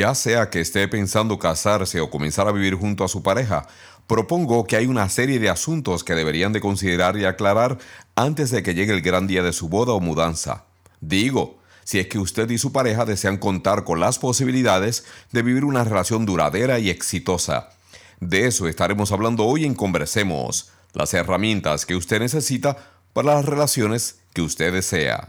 Ya sea que esté pensando casarse o comenzar a vivir junto a su pareja, propongo que hay una serie de asuntos que deberían de considerar y aclarar antes de que llegue el gran día de su boda o mudanza. Digo, si es que usted y su pareja desean contar con las posibilidades de vivir una relación duradera y exitosa. De eso estaremos hablando hoy en Conversemos, las herramientas que usted necesita para las relaciones que usted desea.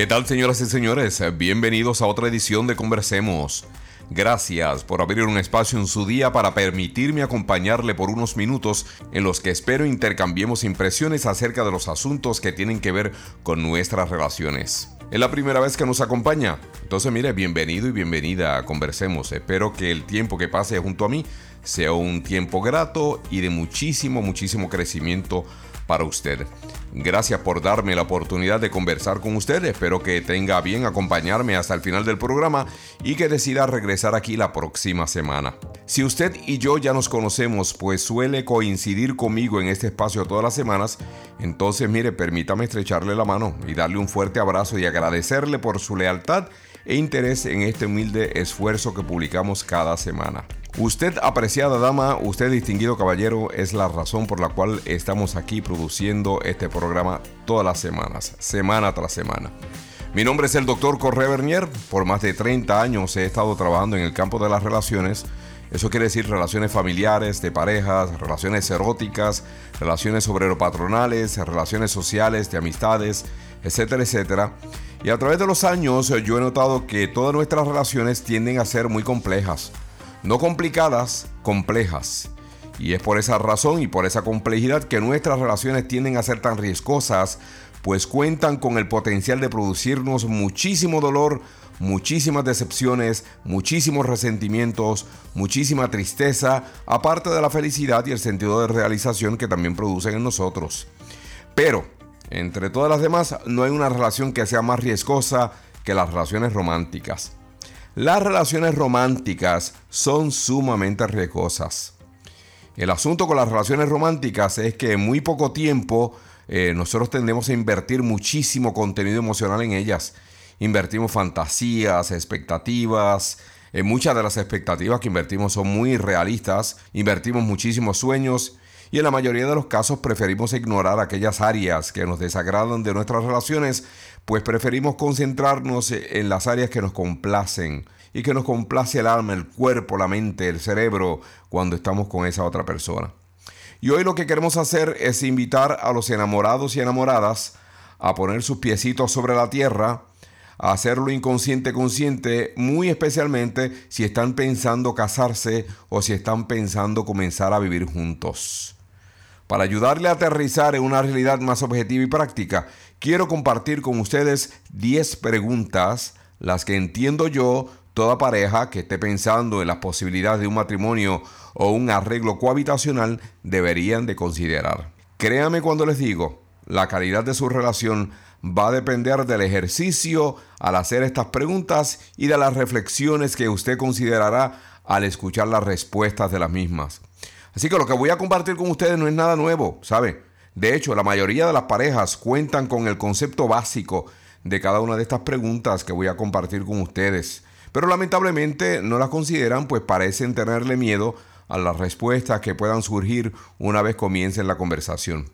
¿Qué tal señoras y señores? Bienvenidos a otra edición de Conversemos. Gracias por abrir un espacio en su día para permitirme acompañarle por unos minutos en los que espero intercambiemos impresiones acerca de los asuntos que tienen que ver con nuestras relaciones. Es la primera vez que nos acompaña, entonces mire, bienvenido y bienvenida a Conversemos. Espero que el tiempo que pase junto a mí sea un tiempo grato y de muchísimo, muchísimo crecimiento para usted. Gracias por darme la oportunidad de conversar con usted. Espero que tenga bien acompañarme hasta el final del programa y que decida regresar aquí la próxima semana. Si usted y yo ya nos conocemos, pues suele coincidir conmigo en este espacio todas las semanas, entonces mire, permítame estrecharle la mano y darle un fuerte abrazo y agradecerle por su lealtad e interés en este humilde esfuerzo que publicamos cada semana. Usted, apreciada dama, usted, distinguido caballero, es la razón por la cual estamos aquí produciendo este programa todas las semanas, semana tras semana. Mi nombre es el doctor Correa Bernier. Por más de 30 años he estado trabajando en el campo de las relaciones. Eso quiere decir relaciones familiares, de parejas, relaciones eróticas, relaciones obrero-patronales, relaciones sociales, de amistades, etcétera, etcétera. Y a través de los años yo he notado que todas nuestras relaciones tienden a ser muy complejas no complicadas, complejas. Y es por esa razón y por esa complejidad que nuestras relaciones tienden a ser tan riesgosas, pues cuentan con el potencial de producirnos muchísimo dolor, muchísimas decepciones, muchísimos resentimientos, muchísima tristeza, aparte de la felicidad y el sentido de realización que también producen en nosotros. Pero, entre todas las demás, no hay una relación que sea más riesgosa que las relaciones románticas. Las relaciones románticas son sumamente riesgosas. El asunto con las relaciones románticas es que en muy poco tiempo eh, nosotros tendemos a invertir muchísimo contenido emocional en ellas. Invertimos fantasías, expectativas. Eh, muchas de las expectativas que invertimos son muy realistas. Invertimos muchísimos sueños y en la mayoría de los casos preferimos ignorar aquellas áreas que nos desagradan de nuestras relaciones pues preferimos concentrarnos en las áreas que nos complacen y que nos complace el alma, el cuerpo, la mente, el cerebro cuando estamos con esa otra persona. Y hoy lo que queremos hacer es invitar a los enamorados y enamoradas a poner sus piecitos sobre la tierra, a hacerlo inconsciente consciente, muy especialmente si están pensando casarse o si están pensando comenzar a vivir juntos. Para ayudarle a aterrizar en una realidad más objetiva y práctica, quiero compartir con ustedes 10 preguntas, las que entiendo yo toda pareja que esté pensando en las posibilidades de un matrimonio o un arreglo cohabitacional deberían de considerar. Créame cuando les digo, la calidad de su relación va a depender del ejercicio al hacer estas preguntas y de las reflexiones que usted considerará al escuchar las respuestas de las mismas. Así que lo que voy a compartir con ustedes no es nada nuevo, ¿sabe? De hecho, la mayoría de las parejas cuentan con el concepto básico de cada una de estas preguntas que voy a compartir con ustedes. pero lamentablemente no las consideran, pues parecen tenerle miedo a las respuestas que puedan surgir una vez comiencen la conversación.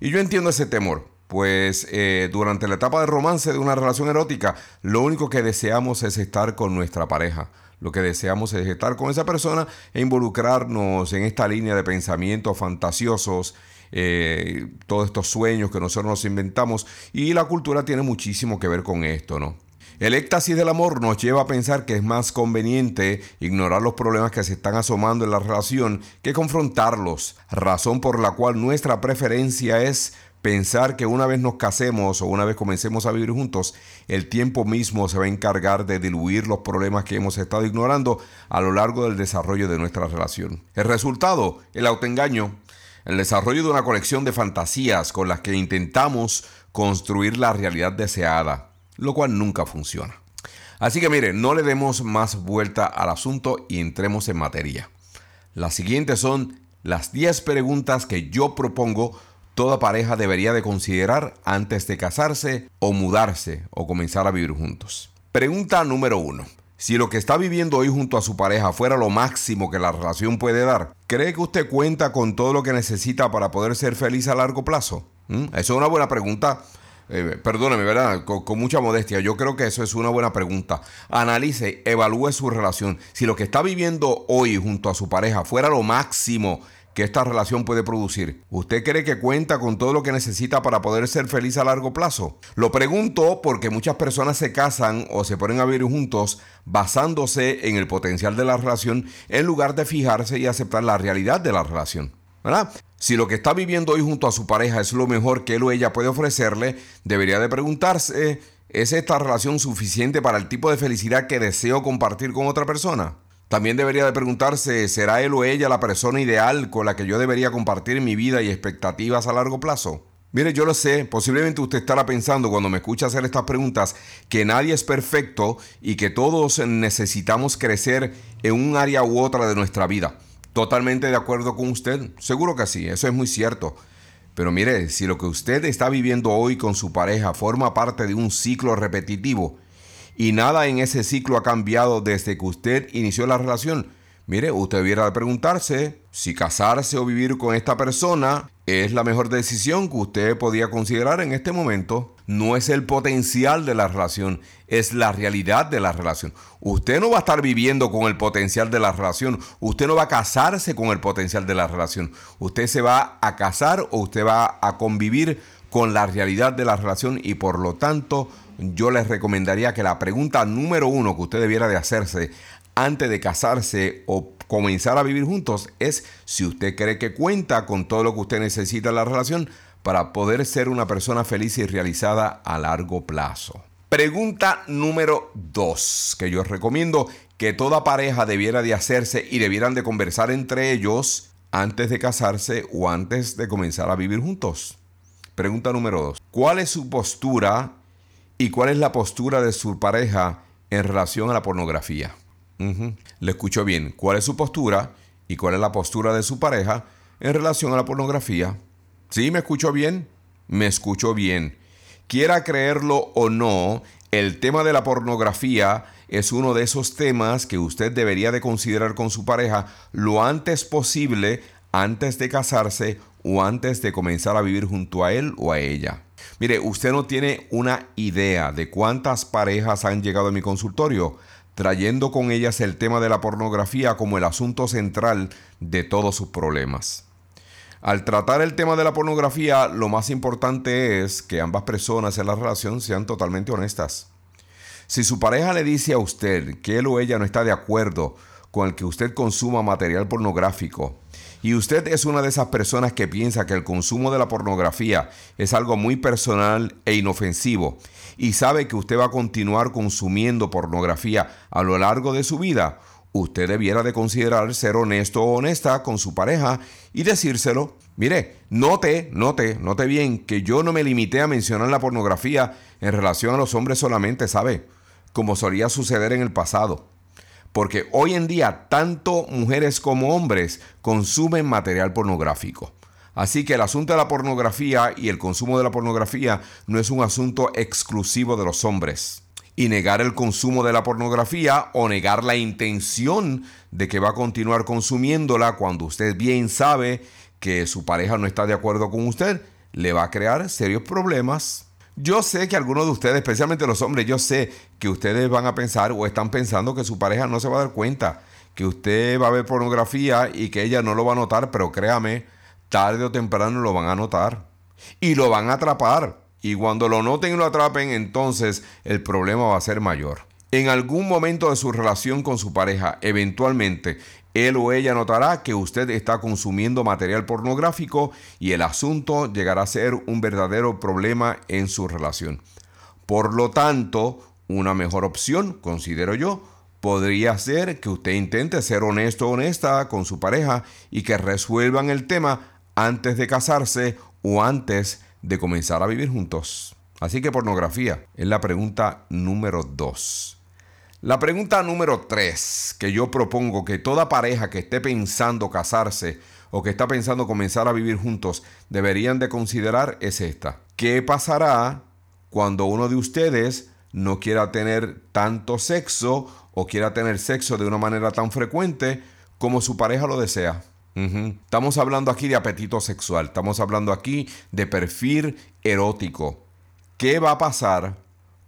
Y yo entiendo ese temor, pues eh, durante la etapa de romance de una relación erótica, lo único que deseamos es estar con nuestra pareja. Lo que deseamos es estar con esa persona e involucrarnos en esta línea de pensamientos fantasiosos, eh, todos estos sueños que nosotros nos inventamos. Y la cultura tiene muchísimo que ver con esto, ¿no? El éxtasis del amor nos lleva a pensar que es más conveniente ignorar los problemas que se están asomando en la relación que confrontarlos, razón por la cual nuestra preferencia es pensar que una vez nos casemos o una vez comencemos a vivir juntos, el tiempo mismo se va a encargar de diluir los problemas que hemos estado ignorando a lo largo del desarrollo de nuestra relación. El resultado, el autoengaño, el desarrollo de una colección de fantasías con las que intentamos construir la realidad deseada lo cual nunca funciona. Así que mire, no le demos más vuelta al asunto y entremos en materia. Las siguientes son las 10 preguntas que yo propongo toda pareja debería de considerar antes de casarse o mudarse o comenzar a vivir juntos. Pregunta número 1. Si lo que está viviendo hoy junto a su pareja fuera lo máximo que la relación puede dar, ¿cree que usted cuenta con todo lo que necesita para poder ser feliz a largo plazo? ¿Mm? Eso es una buena pregunta eh, perdóneme, ¿verdad? Con, mucha modestia, yo creo que eso es una buena pregunta. Analice, evalúe su relación. Si lo que está viviendo hoy junto a su pareja fuera lo máximo que esta relación puede producir, ¿usted cree que cuenta con todo lo que necesita para poder ser feliz a largo plazo? Lo pregunto porque muchas personas se casan o se ponen a vivir juntos basándose en el potencial de la relación en lugar de fijarse y aceptar la realidad de la relación. ¿verdad? Si lo que está viviendo hoy junto a su pareja es lo mejor que él o ella puede ofrecerle, debería de preguntarse, ¿es esta relación suficiente para el tipo de felicidad que deseo compartir con otra persona? También debería de preguntarse, ¿será él o ella la persona ideal con la que yo debería compartir mi vida y expectativas a largo plazo? Mire, yo lo sé, posiblemente usted estará pensando cuando me escucha hacer estas preguntas que nadie es perfecto y que todos necesitamos crecer en un área u otra de nuestra vida. Totalmente de acuerdo con usted. Seguro que sí, eso es muy cierto. Pero mire, si lo que usted está viviendo hoy con su pareja forma parte de un ciclo repetitivo y nada en ese ciclo ha cambiado desde que usted inició la relación, mire, usted debiera preguntarse si casarse o vivir con esta persona es la mejor decisión que usted podía considerar en este momento. No es el potencial de la relación, es la realidad de la relación. Usted no va a estar viviendo con el potencial de la relación, usted no va a casarse con el potencial de la relación, usted se va a casar o usted va a convivir con la realidad de la relación y por lo tanto yo les recomendaría que la pregunta número uno que usted debiera de hacerse antes de casarse o comenzar a vivir juntos es si usted cree que cuenta con todo lo que usted necesita en la relación para poder ser una persona feliz y realizada a largo plazo. Pregunta número 2 que yo recomiendo que toda pareja debiera de hacerse y debieran de conversar entre ellos antes de casarse o antes de comenzar a vivir juntos. Pregunta número 2. ¿Cuál es su postura y cuál es la postura de su pareja en relación a la pornografía? Le escucho bien. ¿Cuál es su postura y cuál es la postura de su pareja en relación a la pornografía? ¿Sí me escucho bien? Me escucho bien. Quiera creerlo o no, el tema de la pornografía es uno de esos temas que usted debería de considerar con su pareja lo antes posible antes de casarse o antes de comenzar a vivir junto a él o a ella. Mire, usted no tiene una idea de cuántas parejas han llegado a mi consultorio trayendo con ellas el tema de la pornografía como el asunto central de todos sus problemas. Al tratar el tema de la pornografía, lo más importante es que ambas personas en la relación sean totalmente honestas. Si su pareja le dice a usted que él o ella no está de acuerdo con el que usted consuma material pornográfico, y usted es una de esas personas que piensa que el consumo de la pornografía es algo muy personal e inofensivo, y sabe que usted va a continuar consumiendo pornografía a lo largo de su vida, usted debiera de considerar ser honesto o honesta con su pareja y decírselo. Mire, note, note, note bien que yo no me limité a mencionar la pornografía en relación a los hombres solamente, ¿sabe? Como solía suceder en el pasado. Porque hoy en día tanto mujeres como hombres consumen material pornográfico. Así que el asunto de la pornografía y el consumo de la pornografía no es un asunto exclusivo de los hombres. y negar el consumo de la pornografía o negar la intención de que va a continuar consumiéndola cuando usted bien sabe que su pareja no está de acuerdo con usted, le va a crear serios problemas. Yo sé que algunos de ustedes, especialmente los hombres, yo sé que ustedes van a pensar o están pensando que su pareja no se va a dar cuenta, que usted va a ver pornografía y que ella no lo va a notar, pero créame, tarde o temprano lo van a notar y lo van a atrapar. Y cuando lo noten y lo atrapen, entonces el problema va a ser mayor. En algún momento de su relación con su pareja, eventualmente, él o ella notará que usted está consumiendo material pornográfico y el asunto llegará a ser un verdadero problema en su relación. Por lo tanto, una mejor opción, considero yo, podría ser que usted intente ser honesto o honesta con su pareja y que resuelvan el tema antes de casarse o antes de comenzar a vivir juntos. Así que pornografía es la pregunta número dos. La pregunta número tres que yo propongo que toda pareja que esté pensando casarse o que está pensando comenzar a vivir juntos deberían de considerar es esta. ¿Qué pasará cuando uno de ustedes no quiera tener tanto sexo o quiera tener sexo de una manera tan frecuente como su pareja lo desea? Estamos hablando aquí de apetito sexual, estamos hablando aquí de perfil erótico. ¿Qué va a pasar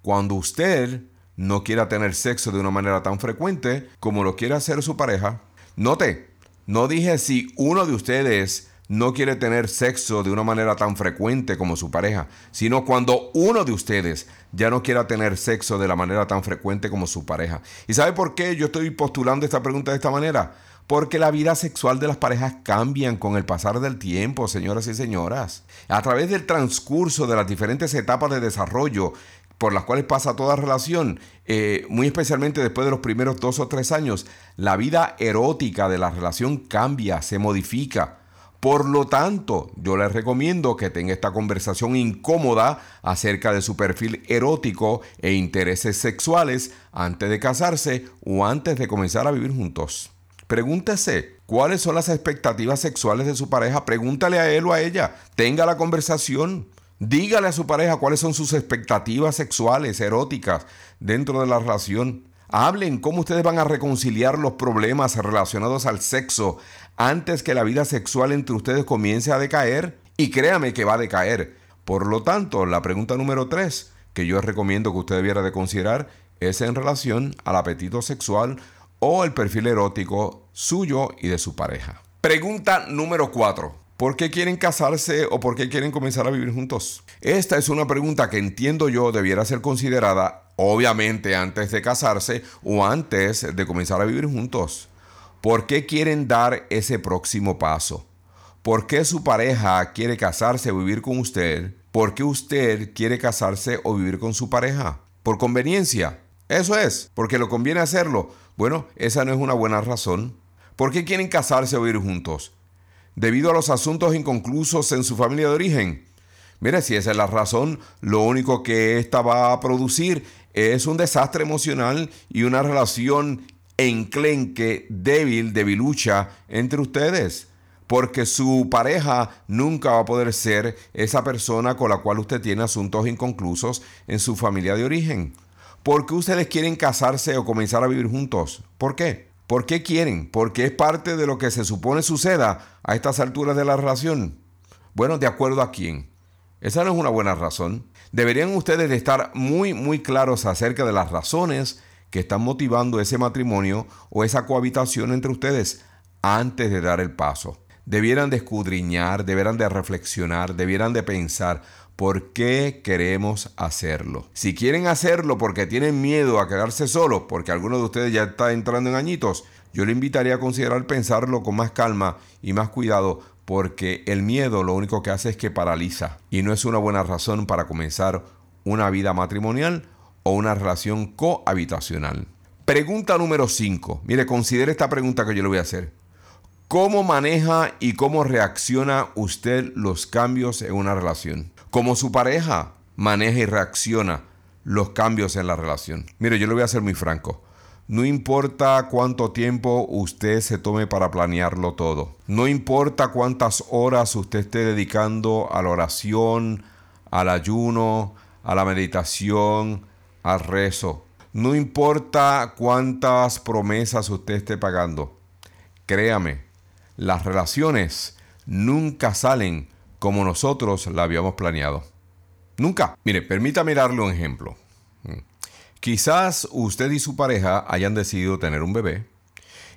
cuando usted no quiera tener sexo de una manera tan frecuente como lo quiere hacer su pareja? Note, no dije si uno de ustedes no quiere tener sexo de una manera tan frecuente como su pareja, sino cuando uno de ustedes ya no quiera tener sexo de la manera tan frecuente como su pareja. ¿Y sabe por qué yo estoy postulando esta pregunta de esta manera? Porque la vida sexual de las parejas cambian con el pasar del tiempo, señoras y señoras. A través del transcurso de las diferentes etapas de desarrollo por las cuales pasa toda relación, eh, muy especialmente después de los primeros dos o tres años, la vida erótica de la relación cambia, se modifica. Por lo tanto, yo les recomiendo que tenga esta conversación incómoda acerca de su perfil erótico e intereses sexuales antes de casarse o antes de comenzar a vivir juntos. Pregúntese cuáles son las expectativas sexuales de su pareja. Pregúntale a él o a ella. Tenga la conversación. Dígale a su pareja cuáles son sus expectativas sexuales, eróticas dentro de la relación. Hablen cómo ustedes van a reconciliar los problemas relacionados al sexo antes que la vida sexual entre ustedes comience a decaer. Y créame que va a decaer. Por lo tanto, la pregunta número tres que yo recomiendo que usted debiera de considerar es en relación al apetito sexual o el perfil erótico suyo y de su pareja. Pregunta número 4. ¿Por qué quieren casarse o por qué quieren comenzar a vivir juntos? Esta es una pregunta que entiendo yo debiera ser considerada obviamente antes de casarse o antes de comenzar a vivir juntos. ¿Por qué quieren dar ese próximo paso? ¿Por qué su pareja quiere casarse o vivir con usted? ¿Por qué usted quiere casarse o vivir con su pareja? ¿Por conveniencia? Eso es, porque lo conviene hacerlo. Bueno, esa no es una buena razón. ¿Por qué quieren casarse o vivir juntos? Debido a los asuntos inconclusos en su familia de origen. Mire, si esa es la razón, lo único que esta va a producir es un desastre emocional y una relación enclenque, débil, debilucha entre ustedes. Porque su pareja nunca va a poder ser esa persona con la cual usted tiene asuntos inconclusos en su familia de origen. ¿Por qué ustedes quieren casarse o comenzar a vivir juntos? ¿Por qué? ¿Por qué quieren? Porque es parte de lo que se supone suceda a estas alturas de la relación. Bueno, ¿de acuerdo a quién? Esa no es una buena razón. Deberían ustedes de estar muy, muy claros acerca de las razones que están motivando ese matrimonio o esa cohabitación entre ustedes antes de dar el paso. Debieran de escudriñar, debieran de reflexionar, debieran de pensar, ¿Por qué queremos hacerlo? Si quieren hacerlo porque tienen miedo a quedarse solos, porque alguno de ustedes ya está entrando en añitos, yo le invitaría a considerar pensarlo con más calma y más cuidado, porque el miedo lo único que hace es que paraliza y no es una buena razón para comenzar una vida matrimonial o una relación cohabitacional. Pregunta número 5. Mire, considere esta pregunta que yo le voy a hacer. ¿Cómo maneja y cómo reacciona usted los cambios en una relación? ¿Cómo su pareja maneja y reacciona los cambios en la relación? Mire, yo le voy a ser muy franco. No importa cuánto tiempo usted se tome para planearlo todo. No importa cuántas horas usted esté dedicando a la oración, al ayuno, a la meditación, al rezo. No importa cuántas promesas usted esté pagando. Créame, las relaciones nunca salen como nosotros la habíamos planeado. Nunca. Mire, permítame darle un ejemplo. Mm. Quizás usted y su pareja hayan decidido tener un bebé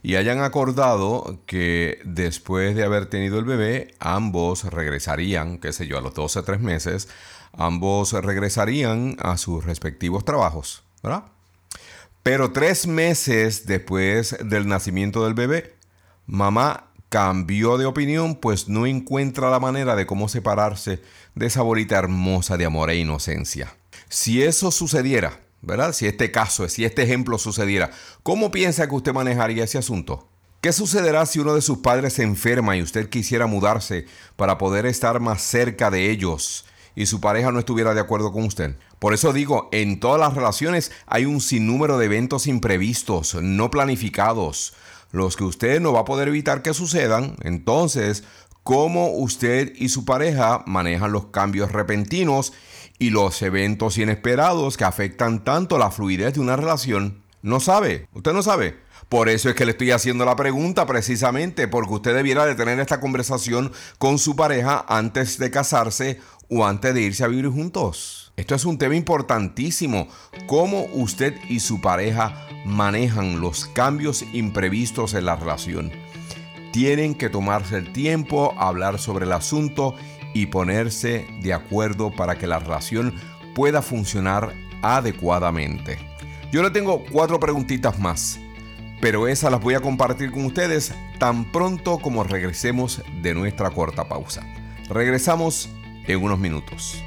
y hayan acordado que después de haber tenido el bebé, ambos regresarían, qué sé yo, a los 12 o 3 meses, ambos regresarían a sus respectivos trabajos, ¿verdad? Pero tres meses después del nacimiento del bebé, mamá cambió de opinión, pues no encuentra la manera de cómo separarse de esa bolita hermosa de amor e inocencia. Si eso sucediera, ¿verdad? Si este caso, si este ejemplo sucediera, ¿cómo piensa que usted manejaría ese asunto? ¿Qué sucederá si uno de sus padres se enferma y usted quisiera mudarse para poder estar más cerca de ellos y su pareja no estuviera de acuerdo con usted? Por eso digo, en todas las relaciones hay un sinnúmero de eventos imprevistos, no planificados, los que usted no va a poder evitar que sucedan. Entonces, ¿cómo usted y su pareja manejan los cambios repentinos y los eventos inesperados que afectan tanto la fluidez de una relación. No sabe, usted no sabe. Por eso es que le estoy haciendo la pregunta precisamente, porque usted debiera de tener esta conversación con su pareja antes de casarse o antes de irse a vivir juntos. Esto es un tema importantísimo, cómo usted y su pareja manejan los cambios imprevistos en la relación. Tienen que tomarse el tiempo, hablar sobre el asunto y ponerse de acuerdo para que la relación pueda funcionar adecuadamente. Yo le tengo cuatro preguntitas más, pero esas las voy a compartir con ustedes tan pronto como regresemos de nuestra corta pausa. Regresamos en unos minutos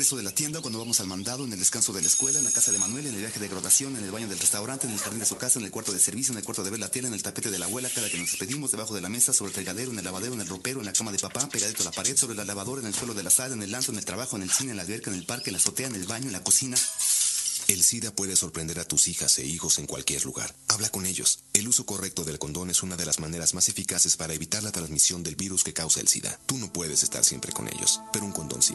de la tienda, cuando vamos al mandado, en el descanso de la escuela, en la casa de Manuel, en el viaje de graduación, en el baño del restaurante, en el jardín de su casa, en el cuarto de servicio, en el cuarto de ver la tele, en el tapete de la abuela, cada que nos despedimos, debajo de la mesa, sobre el fregadero, en el lavadero, en el ropero, en la cama de papá, pegadito a la pared, sobre la lavadora, en el suelo de la sala, en el lanzo, en el trabajo, en el cine, en la alberca, en el parque, en la azotea, en el baño, en la cocina. El SIDA puede sorprender a tus hijas e hijos en cualquier lugar. Habla con ellos. El uso correcto del condón es una de las maneras más eficaces para evitar la transmisión del virus que causa el SIDA. Tú no puedes estar siempre con ellos, pero un condón sí.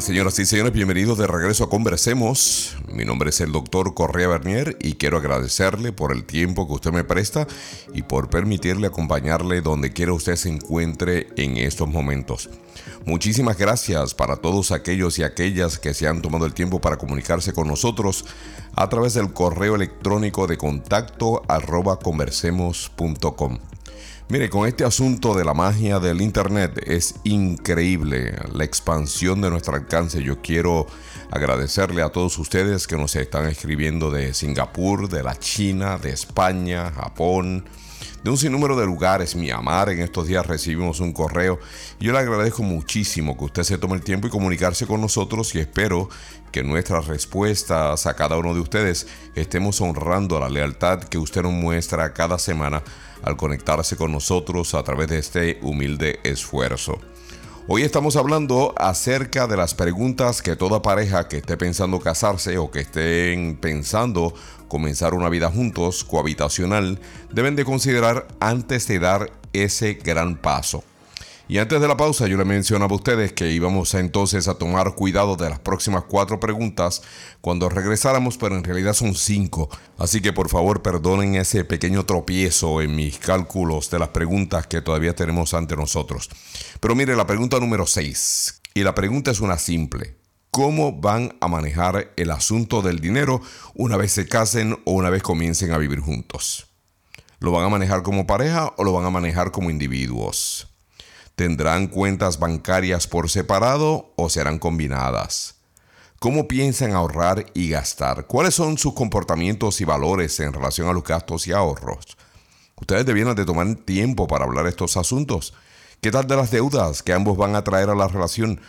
¿Qué tal, señoras y señores? Bienvenidos de regreso a Conversemos. Mi nombre es el doctor Correa Bernier y quiero agradecerle por el tiempo que usted me presta y por permitirle acompañarle donde quiera usted se encuentre en estos momentos. Muchísimas gracias para todos aquellos y aquellas que se han tomado el tiempo para comunicarse con nosotros a través del correo electrónico de contacto arroba conversemos.com. Mire, con este asunto de la magia del Internet es increíble la expansión de nuestro alcance. Yo quiero agradecerle a todos ustedes que nos están escribiendo de Singapur, de la China, de España, Japón, de un sinnúmero de lugares. Mi amar, en estos días recibimos un correo. Yo le agradezco muchísimo que usted se tome el tiempo y comunicarse con nosotros y espero que nuestras respuestas a cada uno de ustedes estemos honrando la lealtad que usted nos muestra cada semana al conectarse con nosotros a través de este humilde esfuerzo. Hoy estamos hablando acerca de las preguntas que toda pareja que esté pensando casarse o que estén pensando comenzar una vida juntos, cohabitacional, deben de considerar antes de dar ese gran paso. Y antes de la pausa yo le mencionaba a ustedes que íbamos entonces a tomar cuidado de las próximas cuatro preguntas cuando regresáramos, pero en realidad son cinco. Así que por favor perdonen ese pequeño tropiezo en mis cálculos de las preguntas que todavía tenemos ante nosotros. Pero mire, la pregunta número seis. Y la pregunta es una simple. ¿Cómo van a manejar el asunto del dinero una vez se casen o una vez comiencen a vivir juntos? ¿Lo van a manejar como pareja o lo van a manejar como individuos? ¿Tendrán cuentas bancarias por separado o serán combinadas? ¿Cómo piensan ahorrar y gastar? ¿Cuáles son sus comportamientos y valores en relación a los gastos y ahorros? Ustedes debieran de tomar tiempo para hablar estos asuntos. ¿Qué tal de las deudas que ambos van a traer a la relación?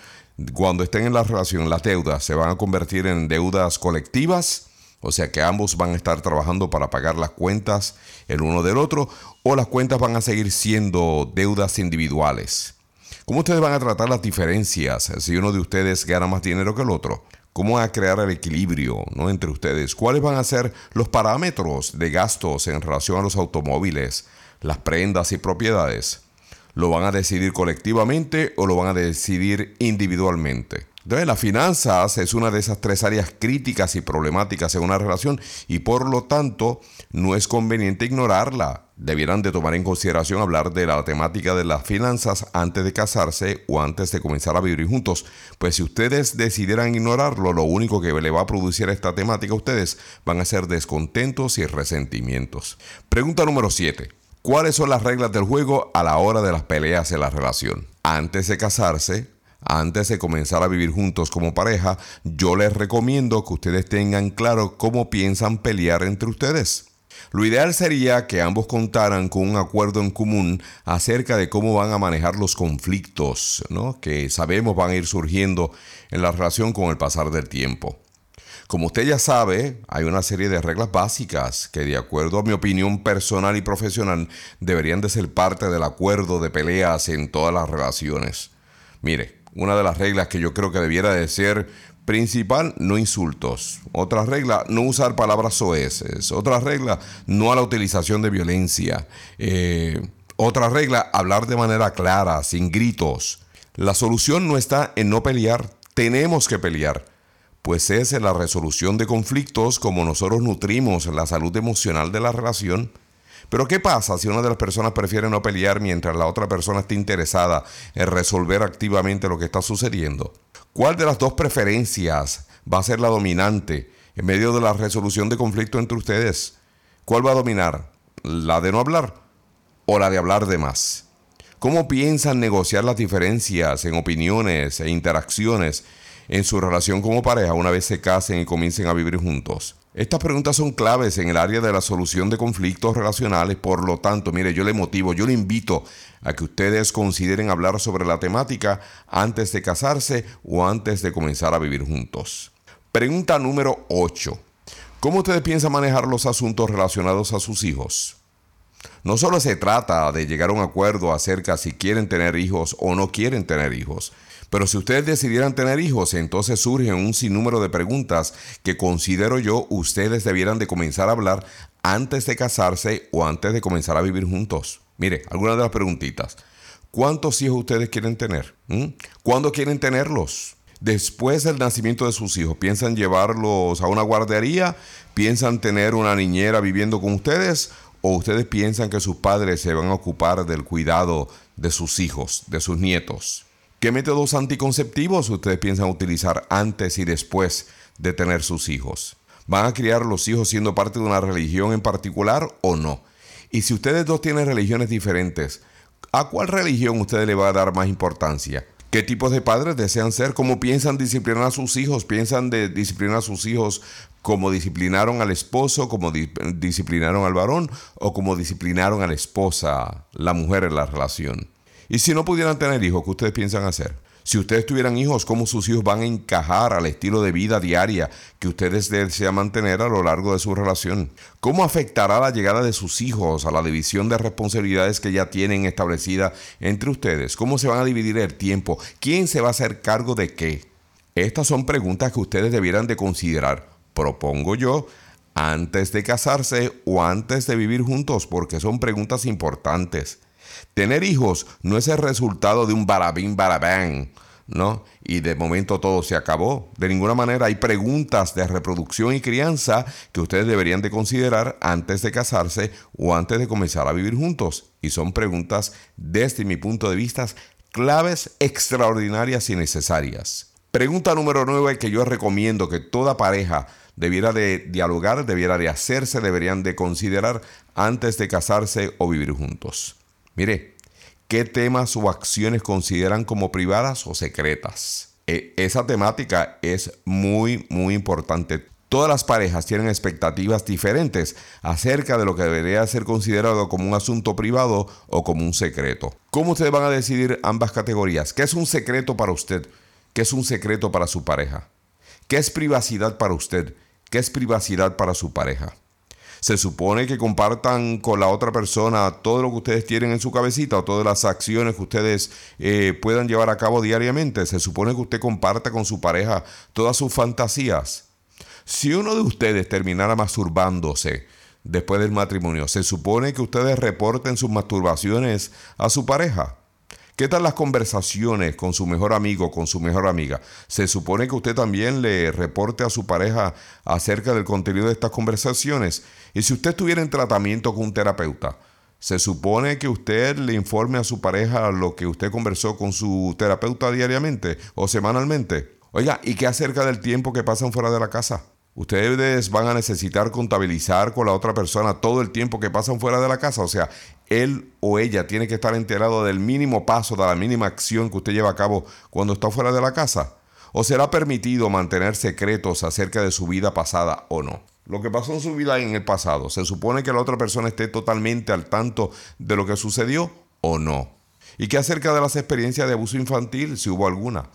Cuando estén en la relación, las deudas se van a convertir en deudas colectivas o sea que ambos van a estar trabajando para pagar las cuentas el uno del otro o las cuentas van a seguir siendo deudas individuales. ¿Cómo ustedes van a tratar las diferencias si uno de ustedes gana más dinero que el otro? ¿Cómo van a crear el equilibrio ¿no? entre ustedes? ¿Cuáles van a ser los parámetros de gastos en relación a los automóviles, las prendas y propiedades? ¿Lo van a decidir colectivamente o lo van a decidir individualmente? Entonces, las finanzas es una de esas tres áreas críticas y problemáticas en una relación y por lo tanto no es conveniente ignorarla. Debieran de tomar en consideración hablar de la temática de las finanzas antes de casarse o antes de comenzar a vivir juntos. Pues si ustedes decidieran ignorarlo, lo único que le va a producir esta temática a ustedes van a ser descontentos y resentimientos. Pregunta número 7. ¿Cuáles son las reglas del juego a la hora de las peleas en la relación? Antes de casarse, antes de comenzar a vivir juntos como pareja, yo les recomiendo que ustedes tengan claro cómo piensan pelear entre ustedes. Lo ideal sería que ambos contaran con un acuerdo en común acerca de cómo van a manejar los conflictos, que sabemos van a ir surgiendo en la relación con el pasar del tiempo. Como usted ya sabe, hay una serie de reglas básicas que de acuerdo a mi opinión personal y profesional deberían de ser parte del acuerdo de peleas en todas las relaciones. Mire, una de las reglas que yo creo que debiera de ser principal, no insultos. Otra regla, no usar palabras soeces. Otra regla, no a la utilización de violencia. Eh, otra regla, hablar de manera clara, sin gritos. La solución no está en no pelear, tenemos que pelear, pues es en la resolución de conflictos como nosotros nutrimos la salud emocional de la relación. Pero ¿qué pasa si una de las personas prefiere no pelear mientras la otra persona está interesada en resolver activamente lo que está sucediendo? ¿Cuál de las dos preferencias va a ser la dominante en medio de la resolución de conflicto entre ustedes? ¿Cuál va a dominar? ¿La de no hablar o la de hablar de más? ¿Cómo piensan negociar las diferencias en opiniones e interacciones en su relación como pareja una vez se casen y comiencen a vivir juntos? Estas preguntas son claves en el área de la solución de conflictos relacionales, por lo tanto, mire, yo le motivo, yo le invito a que ustedes consideren hablar sobre la temática antes de casarse o antes de comenzar a vivir juntos. Pregunta número 8. ¿Cómo ustedes piensan manejar los asuntos relacionados a sus hijos? No solo se trata de llegar a un acuerdo acerca si quieren tener hijos o no quieren tener hijos, pero si ustedes decidieran tener hijos, entonces surgen un sinnúmero de preguntas que considero yo ustedes debieran de comenzar a hablar antes de casarse o antes de comenzar a vivir juntos. Mire, algunas de las preguntitas. ¿Cuántos hijos ustedes quieren tener? ¿Mm? ¿Cuándo quieren tenerlos? Después del nacimiento de sus hijos, ¿piensan llevarlos a una guardería? ¿Piensan tener una niñera viviendo con ustedes? ¿O ustedes piensan que sus padres se van a ocupar del cuidado de sus hijos, de sus nietos? ¿Qué métodos anticonceptivos ustedes piensan utilizar antes y después de tener sus hijos? ¿Van a criar los hijos siendo parte de una religión en particular o no? Y si ustedes dos tienen religiones diferentes, ¿a cuál religión ustedes le va a dar más importancia? ¿Qué tipos de padres desean ser? ¿Cómo piensan disciplinar a sus hijos? ¿Piensan disciplinar a sus hijos como disciplinaron al esposo, como disciplinaron al varón o como disciplinaron a la esposa, la mujer en la relación? Y si no pudieran tener hijos, ¿qué ustedes piensan hacer? Si ustedes tuvieran hijos, ¿cómo sus hijos van a encajar al estilo de vida diaria que ustedes desean mantener a lo largo de su relación? ¿Cómo afectará la llegada de sus hijos a la división de responsabilidades que ya tienen establecida entre ustedes? ¿Cómo se van a dividir el tiempo? ¿Quién se va a hacer cargo de qué? Estas son preguntas que ustedes debieran de considerar, propongo yo, antes de casarse o antes de vivir juntos, porque son preguntas importantes. Tener hijos no es el resultado de un barabín barabán, ¿no? Y de momento todo se acabó. De ninguna manera hay preguntas de reproducción y crianza que ustedes deberían de considerar antes de casarse o antes de comenzar a vivir juntos. Y son preguntas, desde mi punto de vista, claves extraordinarias y necesarias. Pregunta número 9 que yo recomiendo que toda pareja debiera de dialogar, debiera de hacerse, deberían de considerar antes de casarse o vivir juntos. Mire, ¿qué temas o acciones consideran como privadas o secretas? E, esa temática es muy, muy importante. Todas las parejas tienen expectativas diferentes acerca de lo que debería ser considerado como un asunto privado o como un secreto. ¿Cómo ustedes van a decidir ambas categorías? ¿Qué es un secreto para usted? ¿Qué es un secreto para su pareja? ¿Qué es privacidad para usted? ¿Qué es privacidad para su pareja? Se supone que compartan con la otra persona todo lo que ustedes tienen en su cabecita o todas las acciones que ustedes eh, puedan llevar a cabo diariamente. Se supone que usted comparta con su pareja todas sus fantasías. Si uno de ustedes terminara masturbándose después del matrimonio, se supone que ustedes reporten sus masturbaciones a su pareja. ¿Qué tal las conversaciones con su mejor amigo, con su mejor amiga? Se supone que usted también le reporte a su pareja acerca del contenido de estas conversaciones. Y si usted estuviera en tratamiento con un terapeuta, se supone que usted le informe a su pareja lo que usted conversó con su terapeuta diariamente o semanalmente. Oiga, ¿y qué acerca del tiempo que pasan fuera de la casa? Ustedes van a necesitar contabilizar con la otra persona todo el tiempo que pasan fuera de la casa. O sea, él o ella tiene que estar enterado del mínimo paso, de la mínima acción que usted lleva a cabo cuando está fuera de la casa. ¿O será permitido mantener secretos acerca de su vida pasada o no? Lo que pasó en su vida en el pasado, ¿se supone que la otra persona esté totalmente al tanto de lo que sucedió o no? ¿Y qué acerca de las experiencias de abuso infantil, si hubo alguna?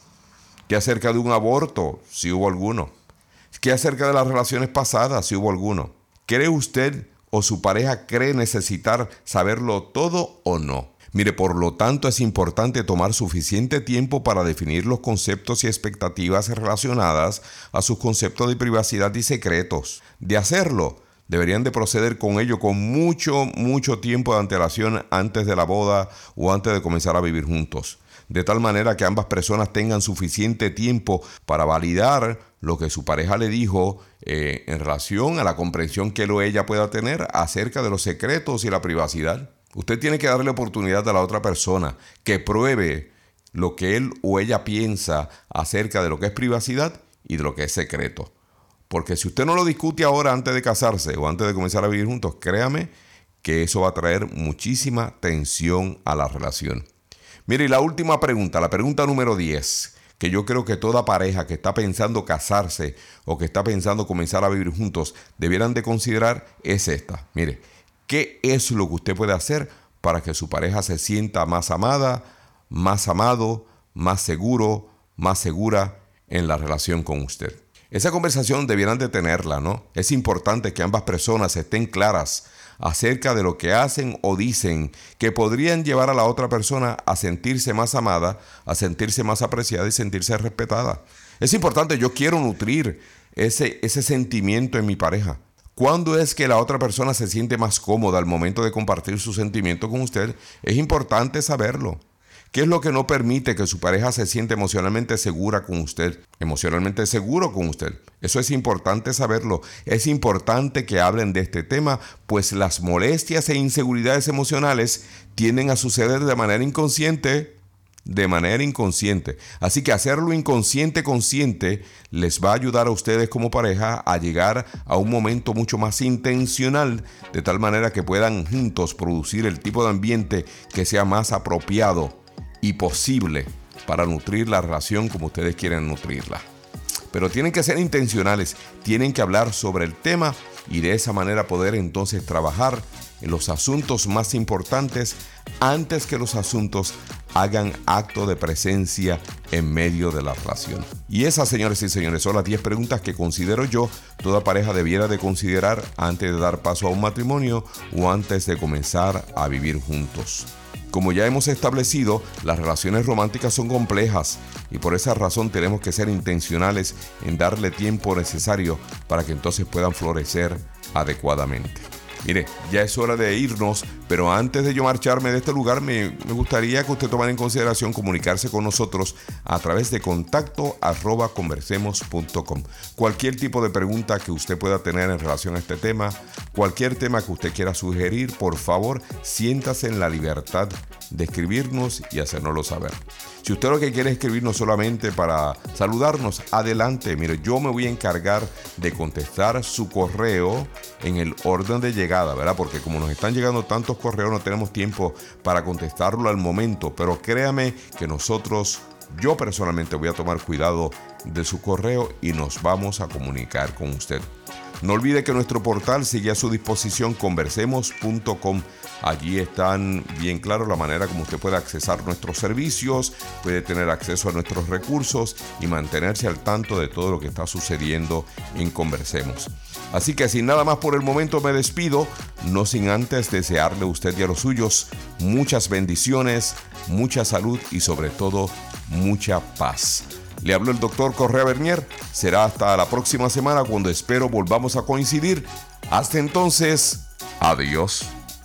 ¿Qué acerca de un aborto, si hubo alguno? ¿Qué acerca de las relaciones pasadas, si hubo alguno? ¿Cree usted o su pareja cree necesitar saberlo todo o no? Mire, por lo tanto es importante tomar suficiente tiempo para definir los conceptos y expectativas relacionadas a sus conceptos de privacidad y secretos. De hacerlo, deberían de proceder con ello con mucho, mucho tiempo de antelación antes de la boda o antes de comenzar a vivir juntos de tal manera que ambas personas tengan suficiente tiempo para validar lo que su pareja le dijo eh, en relación a la comprensión que él o ella pueda tener acerca de los secretos y la privacidad. Usted tiene que darle oportunidad a la otra persona que pruebe lo que él o ella piensa acerca de lo que es privacidad y de lo que es secreto. Porque si usted no lo discute ahora antes de casarse o antes de comenzar a vivir juntos, créame que eso va a traer muchísima tensión a la relación. Mire, y la última pregunta, la pregunta número 10, que yo creo que toda pareja que está pensando casarse o que está pensando comenzar a vivir juntos debieran de considerar es esta. Mire, ¿qué es lo que usted puede hacer para que su pareja se sienta más amada, más amado, más seguro, más segura en la relación con usted? Esa conversación debieran de tenerla, ¿no? Es importante que ambas personas estén claras acerca de lo que hacen o dicen que podrían llevar a la otra persona a sentirse más amada, a sentirse más apreciada y sentirse respetada. Es importante, yo quiero nutrir ese, ese sentimiento en mi pareja. ¿Cuándo es que la otra persona se siente más cómoda al momento de compartir su sentimiento con usted? Es importante saberlo. ¿Qué es lo que no permite que su pareja se siente emocionalmente segura con usted? Emocionalmente seguro con usted. Eso es importante saberlo. Es importante que hablen de este tema, pues las molestias e inseguridades emocionales tienden a suceder de manera inconsciente de manera inconsciente. Así que hacerlo inconsciente consciente les va a ayudar a ustedes como pareja a llegar a un momento mucho más intencional, de tal manera que puedan juntos producir el tipo de ambiente que sea más apropiado y posible para nutrir la relación como ustedes quieren nutrirla. Pero tienen que ser intencionales, tienen que hablar sobre el tema y de esa manera poder entonces trabajar en los asuntos más importantes antes que los asuntos hagan acto de presencia en medio de la relación. Y esas, señores y señores, son las 10 preguntas que considero yo toda pareja debiera de considerar antes de dar paso a un matrimonio o antes de comenzar a vivir juntos. Como ya hemos establecido, las relaciones románticas son complejas y por esa razón tenemos que ser intencionales en darle tiempo necesario para que entonces puedan florecer adecuadamente. Mire, ya es hora de irnos, pero antes de yo marcharme de este lugar, me, gustaría que usted tomara en consideración comunicarse con nosotros a través de contacto arroba conversemos.com. Cualquier tipo de pregunta que usted pueda tener en relación a este tema, cualquier tema que usted quiera sugerir, por favor, siéntase en la libertad de escribirnos y hacérnoslo saber. Si usted lo que quiere es escribirnos solamente para saludarnos, adelante. Mire, yo me voy a encargar de contestar su correo en el orden de llegada, ¿verdad? Porque como nos están llegando tantos correos, no tenemos tiempo para contestarlo al momento. Pero créame que nosotros, yo personalmente voy a tomar cuidado de su correo y nos vamos a comunicar con usted. No olvide que nuestro portal sigue a su disposición conversemos.com. Allí están bien claros la manera como usted puede accesar nuestros servicios, puede tener acceso a nuestros recursos y mantenerse al tanto de todo lo que está sucediendo en Conversemos. Así que sin nada más por el momento me despido, no sin antes desearle a usted y a los suyos muchas bendiciones, mucha salud y sobre todo mucha paz. Le habló el doctor Correa Bernier. Será hasta la próxima semana cuando espero volvamos a coincidir. Hasta entonces, adiós.